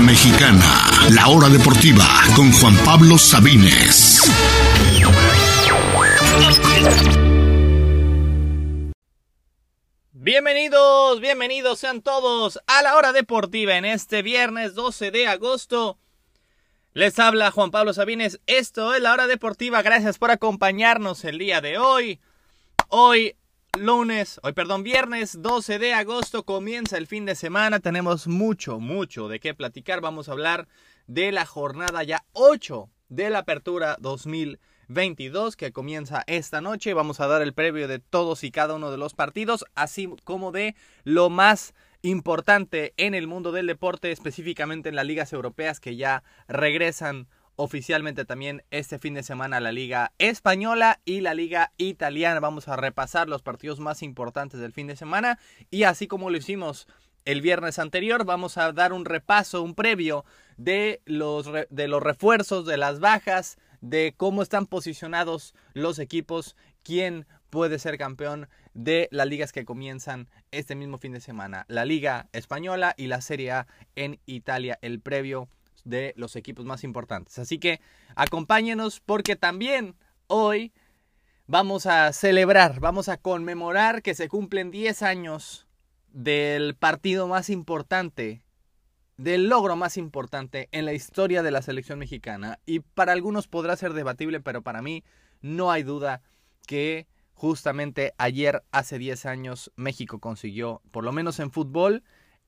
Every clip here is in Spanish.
Mexicana, la hora deportiva con Juan Pablo Sabines. Bienvenidos, bienvenidos sean todos a la hora deportiva en este viernes 12 de agosto. Les habla Juan Pablo Sabines, esto es la hora deportiva, gracias por acompañarnos el día de hoy. Hoy lunes, hoy perdón, viernes 12 de agosto comienza el fin de semana, tenemos mucho, mucho de qué platicar, vamos a hablar de la jornada ya 8 de la apertura 2022 que comienza esta noche, vamos a dar el previo de todos y cada uno de los partidos, así como de lo más importante en el mundo del deporte, específicamente en las ligas europeas que ya regresan oficialmente también este fin de semana la Liga Española y la Liga Italiana. Vamos a repasar los partidos más importantes del fin de semana y así como lo hicimos el viernes anterior, vamos a dar un repaso, un previo de los, de los refuerzos, de las bajas, de cómo están posicionados los equipos, quién puede ser campeón de las ligas que comienzan este mismo fin de semana. La Liga Española y la Serie A en Italia, el previo de los equipos más importantes. Así que acompáñenos porque también hoy vamos a celebrar, vamos a conmemorar que se cumplen 10 años del partido más importante, del logro más importante en la historia de la selección mexicana. Y para algunos podrá ser debatible, pero para mí no hay duda que justamente ayer, hace 10 años, México consiguió, por lo menos en fútbol,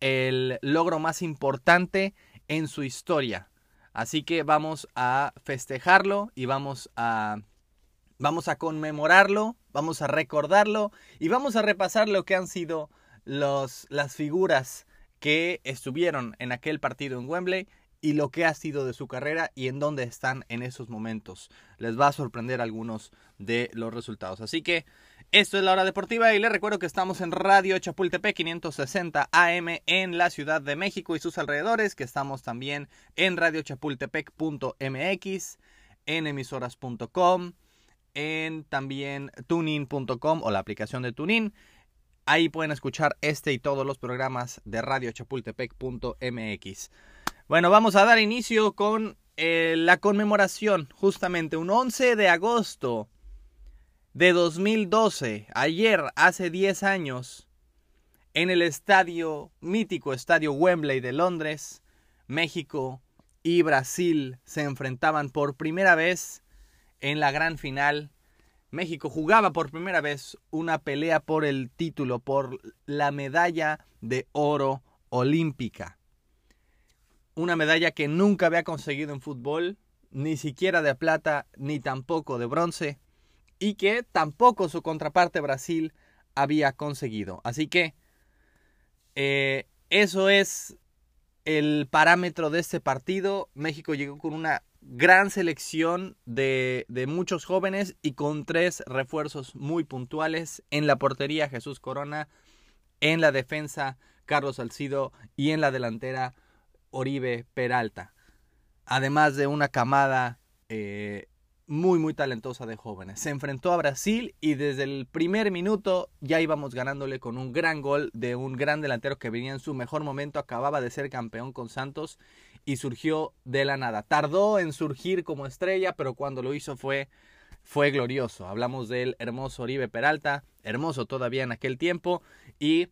el logro más importante en su historia. Así que vamos a festejarlo y vamos a vamos a conmemorarlo, vamos a recordarlo y vamos a repasar lo que han sido los, las figuras que estuvieron en aquel partido en Wembley y lo que ha sido de su carrera y en dónde están en esos momentos. Les va a sorprender algunos de los resultados. Así que esto es la hora deportiva y les recuerdo que estamos en Radio Chapultepec 560 AM en la Ciudad de México y sus alrededores, que estamos también en radiochapultepec.mx, en emisoras.com, en también tunin.com o la aplicación de Tunin. Ahí pueden escuchar este y todos los programas de radiochapultepec.mx. Bueno, vamos a dar inicio con eh, la conmemoración, justamente un 11 de agosto de 2012, ayer, hace 10 años, en el estadio, mítico estadio Wembley de Londres, México y Brasil se enfrentaban por primera vez en la gran final. México jugaba por primera vez una pelea por el título, por la medalla de oro olímpica. Una medalla que nunca había conseguido en fútbol, ni siquiera de plata, ni tampoco de bronce y que tampoco su contraparte Brasil había conseguido. Así que eh, eso es el parámetro de este partido. México llegó con una gran selección de, de, muchos jóvenes y con tres refuerzos muy puntuales en la portería Jesús Corona, en la defensa Carlos Salcido y en la delantera Oribe Peralta. Además de una camada eh, muy, muy talentosa de jóvenes. Se enfrentó a Brasil y desde el primer minuto ya íbamos ganándole con un gran gol de un gran delantero que venía en su mejor momento, acababa de ser campeón con Santos y surgió de la nada. Tardó en surgir como estrella, pero cuando lo hizo fue, fue glorioso. Hablamos del hermoso Oribe Peralta, hermoso todavía en aquel tiempo, y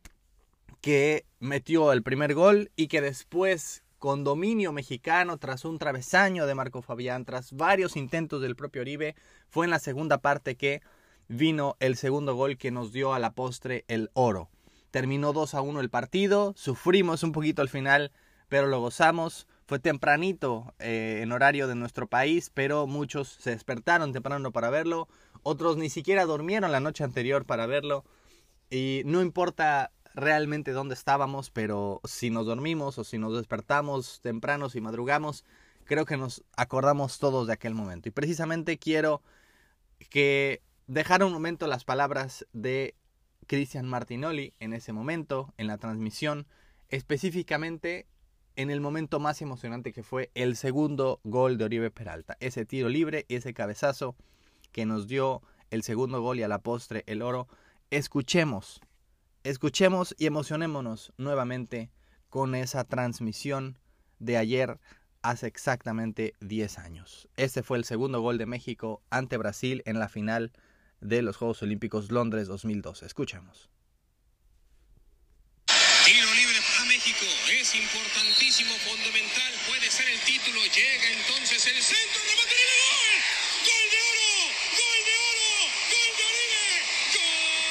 que metió el primer gol y que después con dominio mexicano tras un travesaño de Marco Fabián, tras varios intentos del propio Oribe, fue en la segunda parte que vino el segundo gol que nos dio a la postre el oro. Terminó 2 a 1 el partido, sufrimos un poquito al final, pero lo gozamos. Fue tempranito eh, en horario de nuestro país, pero muchos se despertaron temprano para verlo, otros ni siquiera durmieron la noche anterior para verlo. Y no importa realmente dónde estábamos, pero si nos dormimos o si nos despertamos temprano, si madrugamos, creo que nos acordamos todos de aquel momento. Y precisamente quiero que dejar un momento las palabras de Cristian Martinoli en ese momento, en la transmisión, específicamente en el momento más emocionante que fue el segundo gol de Oribe Peralta. Ese tiro libre, ese cabezazo que nos dio el segundo gol y a la postre el oro. Escuchemos Escuchemos y emocionémonos nuevamente con esa transmisión de ayer hace exactamente 10 años. Este fue el segundo gol de México ante Brasil en la final de los Juegos Olímpicos Londres 2012. Escuchemos. Tiro libre para México, es importantísimo, fundamental, puede ser el título, llega entonces el centro, remate y gol, gol de oro, gol de oro, gol de Oribe, gol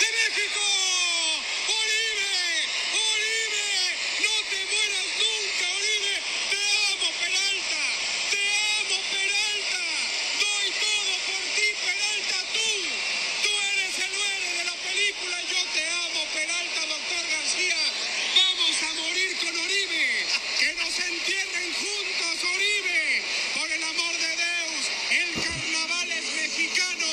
de México, Oribe, Oribe, no te mueras nunca, Oribe, te amo Peralta, te amo Peralta, doy todo por ti Peralta, tú, tú eres el héroe de la película, yo te amo Peralta, doctor García, vamos a morir con Oribe, que nos entierren juntos Oribe, por el amor de Dios, el carnaval es mexicano,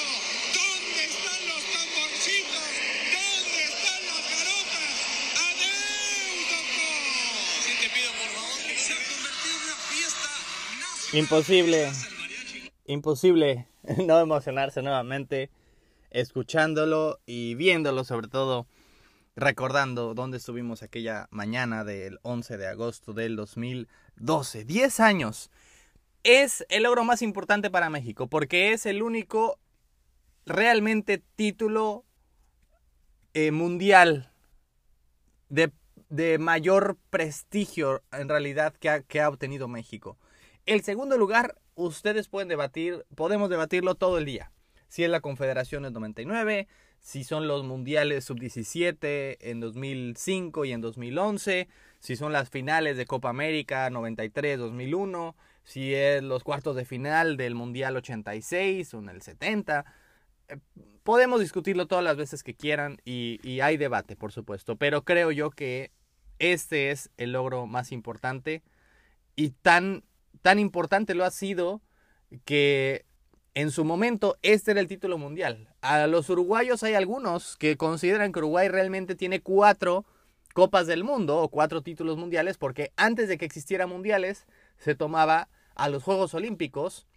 ¿dónde están los tamborcitos? ¿Dónde están las garotas? ¡Adeus, doctor! Si te pido por favor, se ha convertido en una fiesta nacional. Imposible, imposible no emocionarse nuevamente escuchándolo y viéndolo sobre todo, recordando dónde estuvimos aquella mañana del 11 de agosto del 2012. 10 años. Es el logro más importante para México porque es el único realmente título eh, mundial de, de mayor prestigio en realidad que ha, que ha obtenido México. El segundo lugar, ustedes pueden debatir, podemos debatirlo todo el día. Si es la Confederación del 99, si son los Mundiales Sub-17 en 2005 y en 2011, si son las finales de Copa América 93-2001, si es los cuartos de final del Mundial 86 o en el 70. Eh, Podemos discutirlo todas las veces que quieran y, y hay debate, por supuesto, pero creo yo que este es el logro más importante y tan, tan importante lo ha sido que en su momento este era el título mundial. A los uruguayos hay algunos que consideran que Uruguay realmente tiene cuatro copas del mundo o cuatro títulos mundiales porque antes de que existieran mundiales se tomaba a los Juegos Olímpicos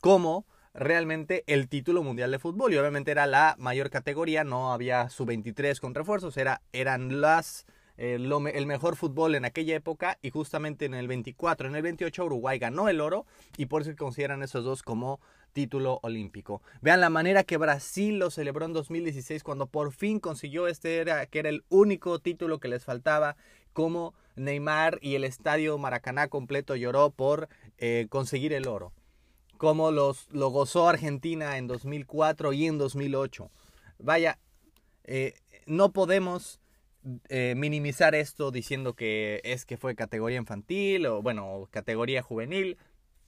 como realmente el título mundial de fútbol y obviamente era la mayor categoría, no había su 23 con refuerzos, era, eran las el mejor fútbol en aquella época y justamente en el 24, en el 28 Uruguay ganó el oro y por eso consideran esos dos como título olímpico. Vean la manera que Brasil lo celebró en 2016 cuando por fin consiguió este era que era el único título que les faltaba como Neymar y el estadio Maracaná completo lloró por eh, conseguir el oro como los, lo gozó Argentina en 2004 y en 2008. Vaya, eh, no podemos eh, minimizar esto diciendo que es que fue categoría infantil o bueno, categoría juvenil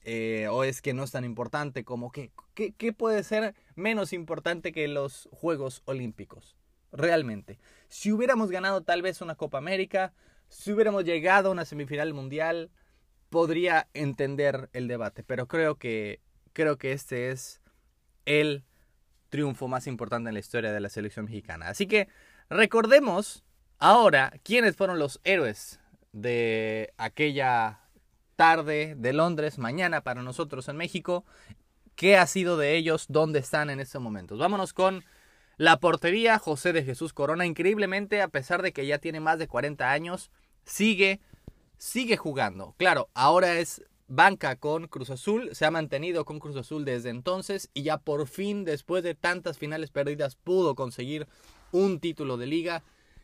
eh, o es que no es tan importante como que ¿qué, qué puede ser menos importante que los Juegos Olímpicos? Realmente. Si hubiéramos ganado tal vez una Copa América, si hubiéramos llegado a una semifinal mundial, podría entender el debate, pero creo que creo que este es el triunfo más importante en la historia de la selección mexicana. Así que recordemos ahora quiénes fueron los héroes de aquella tarde de Londres, mañana para nosotros en México, qué ha sido de ellos, dónde están en estos momentos. Vámonos con la portería José de Jesús Corona, increíblemente a pesar de que ya tiene más de 40 años, sigue sigue jugando. Claro, ahora es banca con Cruz Azul, se ha mantenido con Cruz Azul desde entonces y ya por fin, después de tantas finales perdidas, pudo conseguir un título de liga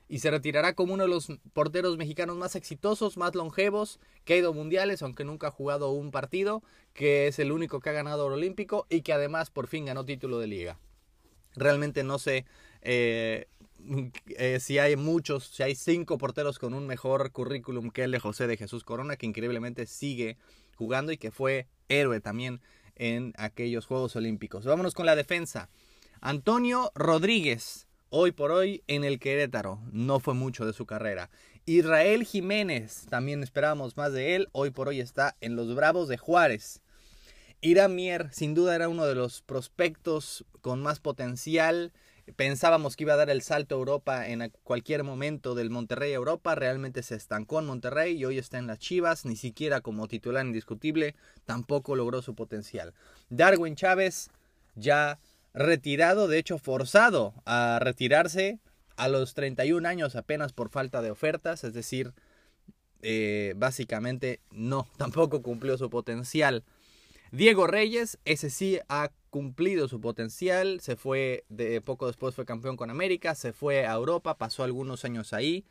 y se retirará como uno de los porteros mexicanos más exitosos, más longevos, que ha ido mundiales, aunque nunca ha jugado un partido, que es el único que ha ganado oro olímpico y que además por fin ganó título de liga. Realmente no sé eh, eh, si hay muchos, si hay cinco porteros con un mejor currículum que el de José de Jesús Corona, que increíblemente sigue jugando y que fue héroe también en aquellos Juegos Olímpicos. Vámonos con la defensa. Antonio Rodríguez, hoy por hoy en el Querétaro, no fue mucho de su carrera. Israel Jiménez, también esperábamos más de él, hoy por hoy está en los Bravos de Juárez. Irán Mier, sin duda era uno de los prospectos con más potencial pensábamos que iba a dar el salto a Europa en cualquier momento del Monterrey a Europa, realmente se estancó en Monterrey y hoy está en las Chivas, ni siquiera como titular indiscutible, tampoco logró su potencial. Darwin Chávez ya retirado, de hecho forzado a retirarse a los 31 años apenas por falta de ofertas, es decir, eh, básicamente no, tampoco cumplió su potencial. Diego Reyes, ese sí ha cumplido su potencial, se fue, de poco después fue campeón con América, se fue a Europa, pasó algunos años ahí,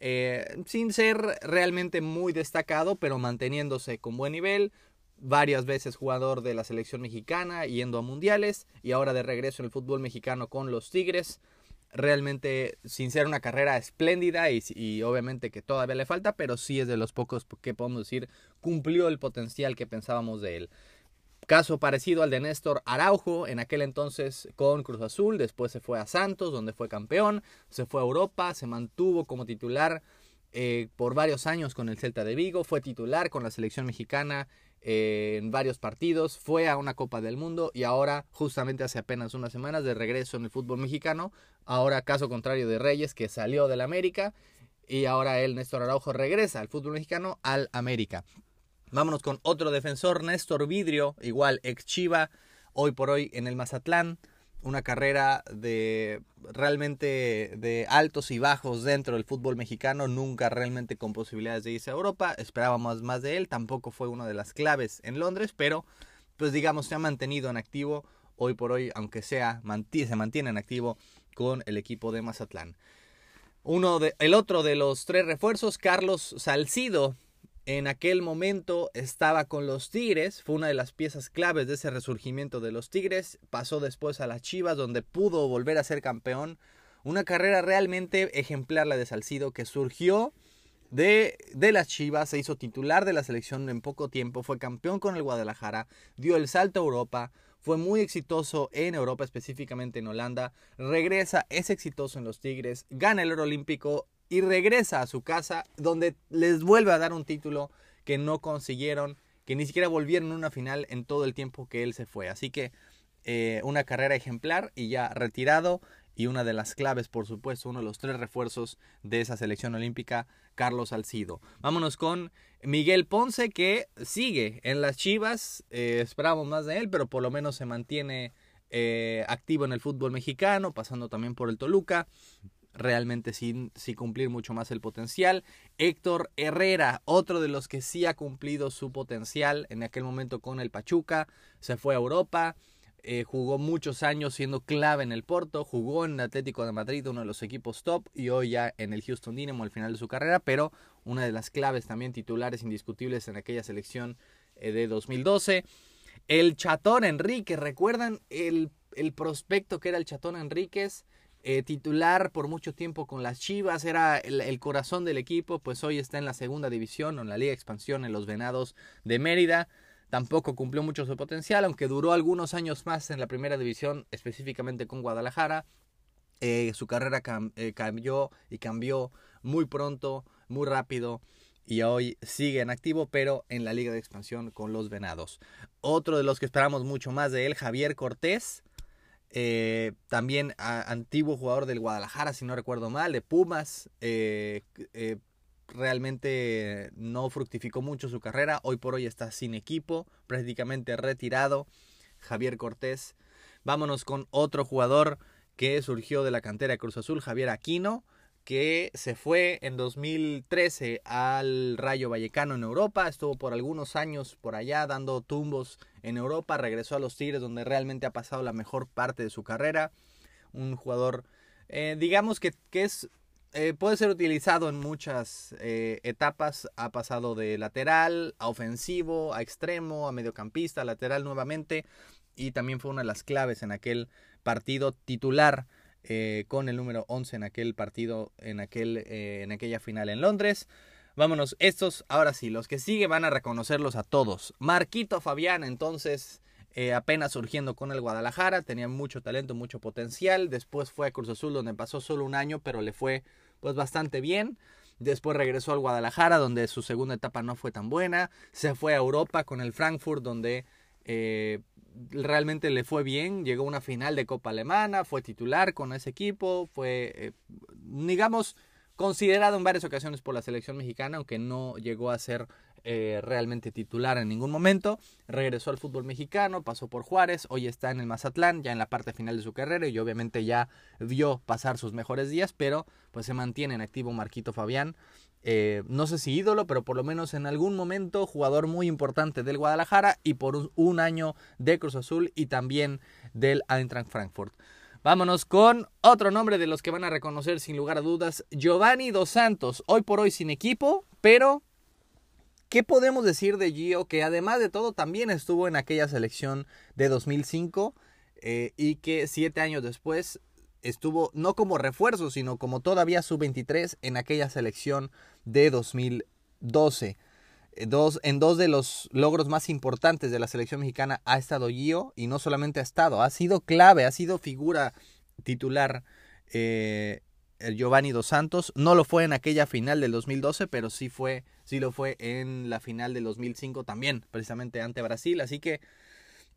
eh, sin ser realmente muy destacado, pero manteniéndose con buen nivel, varias veces jugador de la selección mexicana, yendo a mundiales y ahora de regreso en el fútbol mexicano con los Tigres. Realmente sin ser una carrera espléndida y, obviamente que todavía le falta, pero sí es de los pocos que podemos decir cumplió el potencial que pensábamos de él. Caso parecido al de Néstor Araujo, en aquel entonces con Cruz Azul, después se fue a Santos, donde fue campeón, se fue a Europa, se mantuvo como titular eh, por varios años con el Celta de Vigo, fue titular con la selección mexicana eh, en varios partidos, fue a una Copa del Mundo y ahora, justamente hace apenas unas semanas, de regreso en el fútbol mexicano, ahora caso contrario de Reyes, que salió del América, y ahora él, Néstor Araujo, regresa al fútbol mexicano al América. Vámonos con otro defensor, Néstor Vidrio, igual ex Chiva, hoy por hoy en el Mazatlán. Una carrera de realmente de altos y bajos dentro del fútbol mexicano, nunca realmente con posibilidades de irse a Europa. Esperábamos más de él, tampoco fue una de las claves en Londres, pero pues digamos se ha mantenido en activo hoy por hoy, aunque sea se mantiene en activo con el equipo de Mazatlán. Uno de, el otro de los tres refuerzos, Carlos Salcido, en aquel momento estaba con los Tigres, fue una de las piezas claves de ese resurgimiento de los Tigres, pasó después a las Chivas donde pudo volver a ser campeón, una carrera realmente ejemplar la de Salcido que surgió de, de, las Chivas, se hizo titular de la selección en poco tiempo, fue campeón con el Guadalajara, dio el salto a Europa, fue muy exitoso en Europa, específicamente en Holanda, regresa, es exitoso en los Tigres, gana el oro olímpico, y regresa a su casa donde les vuelve a dar un título que no consiguieron, que ni siquiera volvieron a una final en todo el tiempo que él se fue. Así que eh, una carrera ejemplar y ya retirado y una de las claves, por supuesto, uno de los tres refuerzos de esa selección olímpica, Carlos Alcido. Vámonos con Miguel Ponce, que sigue en las Chivas. Eh, esperamos más de él, pero por lo menos se mantiene eh, activo en el fútbol mexicano, pasando también por el Toluca realmente sin, cumplir mucho más el potencial. Héctor Herrera, otro de los que sí ha cumplido su potencial en aquel momento con el Pachuca, se fue a Europa, eh, jugó muchos años siendo clave en el Porto, jugó en Atlético de Madrid, uno de los equipos top, y hoy ya en el Houston Dynamo al final de su carrera, pero una de las claves también titulares indiscutibles en aquella selección eh, de 2012. El Chatón Enrique, ¿recuerdan el, el prospecto que era el Chatón Enríquez? Eh, titular por mucho tiempo con las Chivas, era el, corazón del equipo, pues hoy está en la segunda división o en la Liga Expansión en los Venados de Mérida. Tampoco cumplió mucho su potencial, aunque duró algunos años más en la primera división, específicamente con Guadalajara. Eh, su carrera eh, cambió y cambió muy pronto, muy rápido y hoy sigue en activo, pero en la Liga de Expansión con los Venados. Otro de los que esperamos mucho más de él, Javier Cortés, eh, también antiguo jugador del Guadalajara, si no recuerdo mal, de Pumas. Eh, eh, realmente no fructificó mucho su carrera. Hoy por hoy está sin equipo, prácticamente retirado. Javier Cortés. Vámonos con otro jugador que surgió de la cantera de Cruz Azul, Javier Aquino que se fue en 2013 al Rayo Vallecano en Europa, estuvo por algunos años por allá dando tumbos en Europa, regresó a los Tigres donde realmente ha pasado la mejor parte de su carrera, un jugador eh, digamos que, es eh, puede ser utilizado en muchas eh, etapas. Ha pasado de lateral a ofensivo, a extremo, a mediocampista, lateral nuevamente. Y también fue una de las claves en aquel partido titular eh, con el número 11 en aquel partido, en, aquel, eh, en aquella final en Londres. Vámonos, estos, ahora sí, los que siguen van a reconocerlos a todos. Marquito Fabián, entonces, eh, apenas surgiendo con el Guadalajara, tenía mucho talento, mucho potencial. Después fue a Cruz Azul, donde pasó solo un año, pero le fue pues bastante bien. Después regresó al Guadalajara, donde su segunda etapa no fue tan buena. Se fue a Europa con el Frankfurt, donde realmente le fue bien, llegó a una final de Copa Alemana, fue titular con ese equipo, fue, eh, digamos, considerado en varias ocasiones por la selección mexicana, aunque no llegó a ser eh, realmente titular en ningún momento. Regresó al fútbol mexicano, pasó por Juárez, hoy está en el Mazatlán, ya en la parte final de su carrera y obviamente ya vio pasar sus mejores días, pero pues se mantiene en activo Marquito Fabián. Eh, no sé si ídolo, pero por lo menos en algún momento jugador muy importante del Guadalajara y por un, año de Cruz Azul y también del Eintracht Frankfurt. Vámonos con otro nombre de los que van a reconocer sin lugar a dudas, Giovanni Dos Santos, hoy por hoy sin equipo, pero ¿qué podemos decir de Gio? Que además de todo también estuvo en aquella selección de 2005 eh, y que siete años después estuvo no como refuerzo, sino como todavía sub-23 en aquella selección de 2012. Eh, dos, en dos de los logros más importantes de la selección mexicana ha estado Gio y no solamente ha estado, ha sido clave, ha sido figura titular eh, el Giovanni Dos Santos. No lo fue en aquella final del 2012, pero sí fue, sí lo fue en la final del 2005 también, precisamente ante Brasil. Así que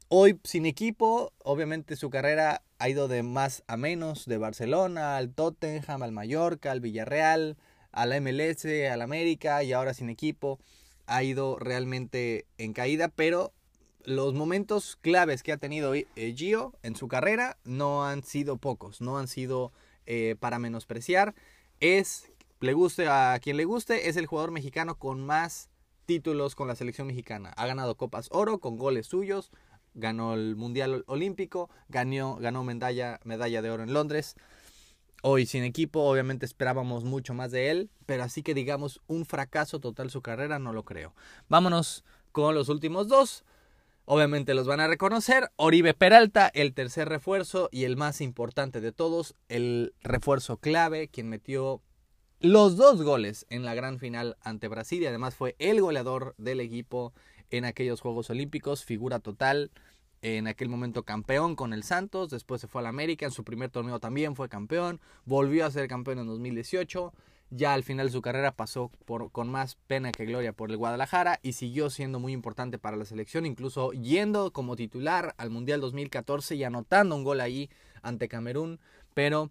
hoy sin equipo, obviamente su carrera ha ido de más a menos, de Barcelona al Tottenham, al Mallorca, al Villarreal, a la MLS, al América y ahora sin equipo ha ido realmente en caída, pero los momentos claves que ha tenido eh, Gio en su carrera no han sido pocos, no han sido eh, para menospreciar. Es, le guste a quien le guste, es el jugador mexicano con más títulos con la selección mexicana. Ha ganado Copas Oro con goles suyos, ganó el Mundial Olímpico, ganó, ganó medalla, medalla de oro en Londres. Hoy sin equipo, obviamente esperábamos mucho más de él, pero así que digamos un fracaso total su carrera, no lo creo. Vámonos con los últimos dos. Obviamente los van a reconocer. Oribe Peralta, el tercer refuerzo y el más importante de todos, el refuerzo clave, quien metió los dos goles en la gran final ante Brasil y además fue el goleador del equipo en aquellos Juegos Olímpicos, figura total en aquel momento campeón con el Santos, después se fue al América, en su primer torneo también fue campeón, volvió a ser campeón en 2018, ya al final de su carrera pasó por, con más pena que gloria por el Guadalajara y siguió siendo muy importante para la selección, incluso yendo como titular al Mundial 2014 y anotando un gol ahí ante Camerún, pero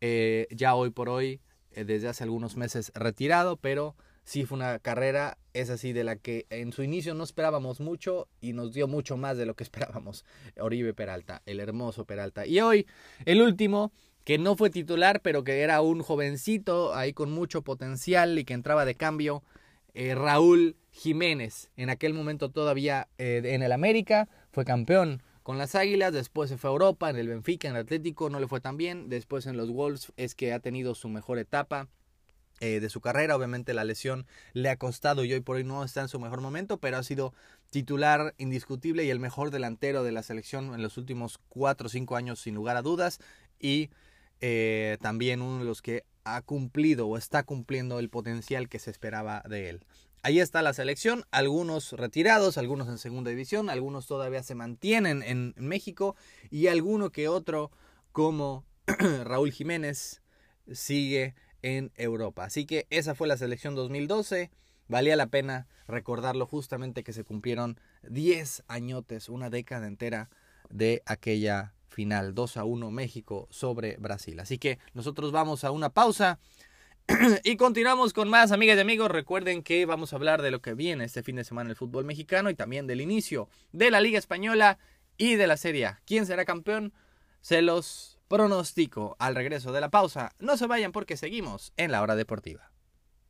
eh, ya hoy por hoy, eh, desde hace algunos meses retirado, pero sí fue una carrera, es así, de la que en su inicio no esperábamos mucho y nos dio mucho más de lo que esperábamos. Oribe Peralta, el hermoso Peralta. Y hoy, el último, que no fue titular, pero que era un jovencito ahí con mucho potencial y que entraba de cambio, eh, Raúl Jiménez. En aquel momento todavía eh, en el América, fue campeón con las Águilas, después se fue a Europa, en el Benfica, en el Atlético, no le fue tan bien, después en los Wolves es que ha tenido su mejor etapa, eh, de su carrera. Obviamente la lesión le ha costado y hoy por hoy no está en su mejor momento, pero ha sido titular indiscutible y el mejor delantero de la selección en los últimos 4 o 5 años sin lugar a dudas y eh, también uno de los que ha cumplido o está cumpliendo el potencial que se esperaba de él. Ahí está la selección, algunos retirados, algunos en segunda división, algunos todavía se mantienen en México y alguno que otro como Raúl Jiménez sigue en Europa. Así que esa fue la selección 2012. Valía la pena recordarlo justamente que se cumplieron 10 añotes, una década entera de aquella final 2 a 1 México sobre Brasil. Así que nosotros vamos a una pausa y continuamos con más amigas y amigos. Recuerden que vamos a hablar de lo que viene este fin de semana en el fútbol mexicano y también del inicio de la Liga Española y de la Serie. ¿Quién será campeón? Se los pronóstico al regreso de la pausa. No se vayan porque seguimos en la hora deportiva.